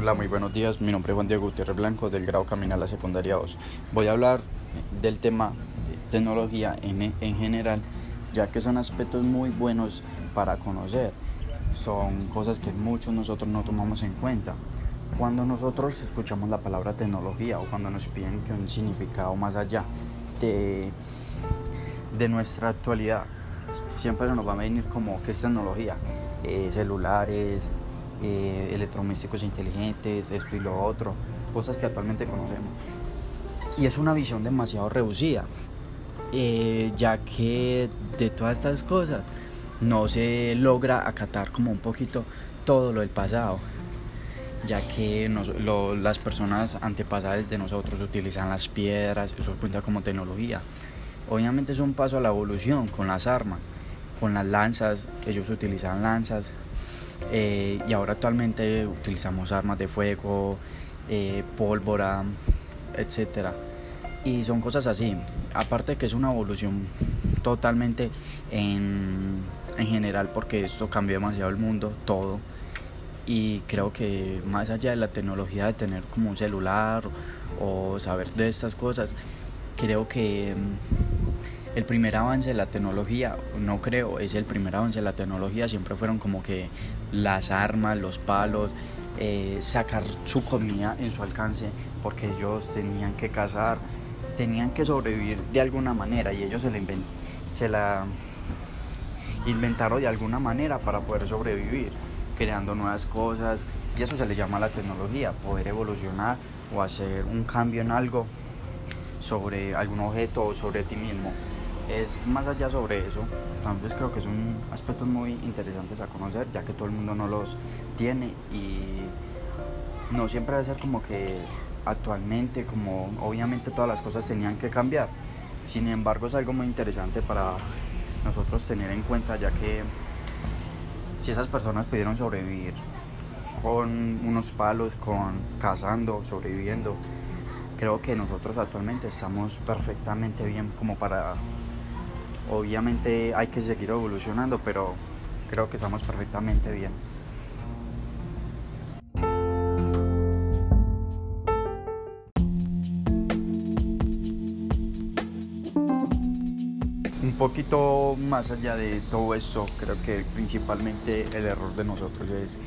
Hola, muy buenos días. Mi nombre es Juan Diego Gutiérrez Blanco del grado Camina a la Secundaria 2. Voy a hablar del tema tecnología en, en general, ya que son aspectos muy buenos para conocer. Son cosas que muchos nosotros no tomamos en cuenta. Cuando nosotros escuchamos la palabra tecnología o cuando nos piden que un significado más allá de, de nuestra actualidad, siempre nos va a venir como que es tecnología, eh, celulares, eh, electrodomésticos inteligentes, esto y lo otro, cosas que actualmente conocemos. Y es una visión demasiado reducida, eh, ya que de todas estas cosas no se logra acatar como un poquito todo lo del pasado, ya que las personas antepasadas de nosotros utilizan las piedras, eso cuenta como tecnología. Obviamente es un paso a la evolución con las armas, con las lanzas, ellos utilizan lanzas, eh, y ahora actualmente utilizamos armas de fuego, eh, pólvora, etc. Y son cosas así. Aparte que es una evolución totalmente en, en general porque esto cambió demasiado el mundo, todo. Y creo que más allá de la tecnología de tener como un celular o saber de estas cosas, creo que el primer avance de la tecnología, no creo, es el primer avance de la tecnología, siempre fueron como que las armas, los palos, eh, sacar su comida en su alcance, porque ellos tenían que cazar, tenían que sobrevivir de alguna manera y ellos se la, inventaron de alguna manera para poder sobrevivir, creando nuevas cosas y eso se le llama la tecnología, poder evolucionar o hacer un cambio en algo sobre algún objeto o sobre ti mismo es más allá sobre eso. Entonces creo que son aspectos muy interesantes a conocer, ya que todo el mundo no los tiene y no siempre debe ser como que actualmente, como obviamente todas las cosas tenían que cambiar. Sin embargo es algo muy interesante para nosotros tener en cuenta, ya que si esas personas pudieron sobrevivir con unos palos, con cazando, sobreviviendo, creo que nosotros actualmente estamos perfectamente bien como para Obviamente hay que seguir evolucionando, pero creo que estamos perfectamente bien. Un poquito más allá de todo esto, creo que principalmente el error de nosotros es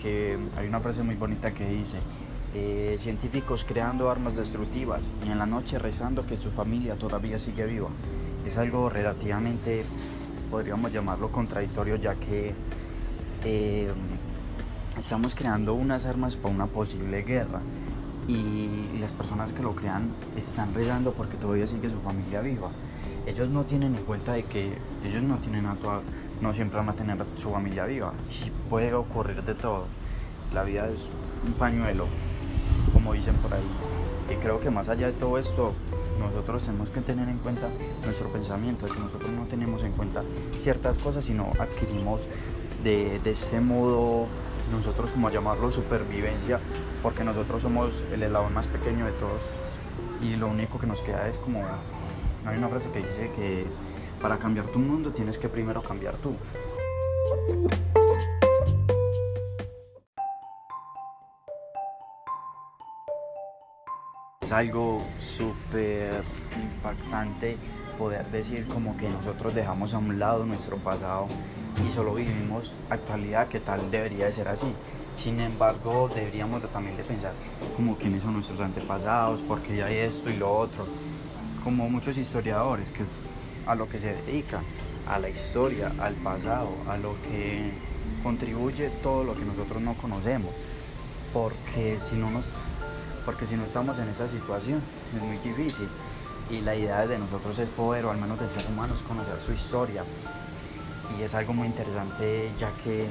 que hay una frase muy bonita que dice, eh, científicos creando armas destructivas y en la noche rezando que su familia todavía sigue viva es algo relativamente, podríamos llamarlo contradictorio, ya que eh, estamos creando unas armas para una posible guerra y las personas que lo crean están rezando porque todavía sigue su familia viva. Ellos no tienen en cuenta de que ellos no tienen a no siempre van a tener su familia viva. Sí puede ocurrir de todo. La vida es un pañuelo, como dicen por ahí. Y creo que más allá de todo esto, nosotros tenemos que tener en cuenta nuestro pensamiento, de que nosotros no tenemos en cuenta ciertas cosas, sino adquirimos de, de este modo, nosotros como llamarlo supervivencia, porque nosotros somos el eslabón más pequeño de todos y lo único que nos queda es como, hay una frase que dice que para cambiar tu mundo tienes que primero cambiar tú. Algo súper impactante poder decir como que nosotros dejamos a un lado nuestro pasado y solo vivimos actualidad que tal debería de ser así. Sin embargo, deberíamos también de pensar como quiénes son nuestros antepasados, porque ya hay esto y lo otro. Como muchos historiadores, que es a lo que se dedican, a la historia, al pasado, a lo que contribuye todo lo que nosotros no conocemos. Porque si no nos porque si no estamos en esa situación es muy difícil. Y la idea de nosotros es poder, o al menos del ser humano, es conocer su historia. Y es algo muy interesante ya que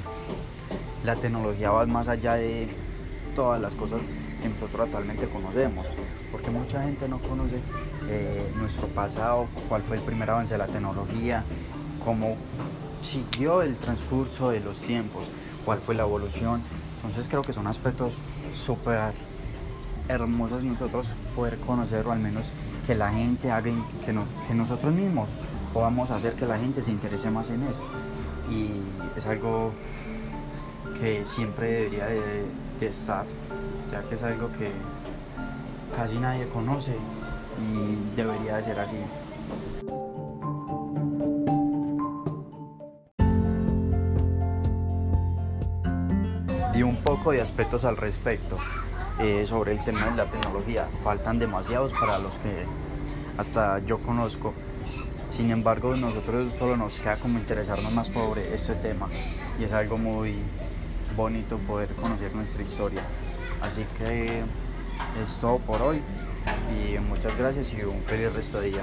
la tecnología va más allá de todas las cosas que nosotros actualmente conocemos, porque mucha gente no conoce eh, nuestro pasado, cuál fue el primer avance de la tecnología, cómo siguió el transcurso de los tiempos, cuál fue la evolución. Entonces creo que son aspectos súper hermosos nosotros poder conocer o al menos que la gente haga, que nosotros mismos podamos hacer que la gente se interese más en eso. Y es algo que siempre debería de, de estar, ya que es algo que casi nadie conoce y debería de ser así. Di un poco de aspectos al respecto eh, sobre el tema de la tecnología. Faltan demasiados para los que hasta yo conozco. Sin embargo, nosotros solo nos queda como interesarnos más sobre este tema y es algo muy bonito poder conocer nuestra historia. Así que es todo por hoy y muchas gracias y un feliz resto de día.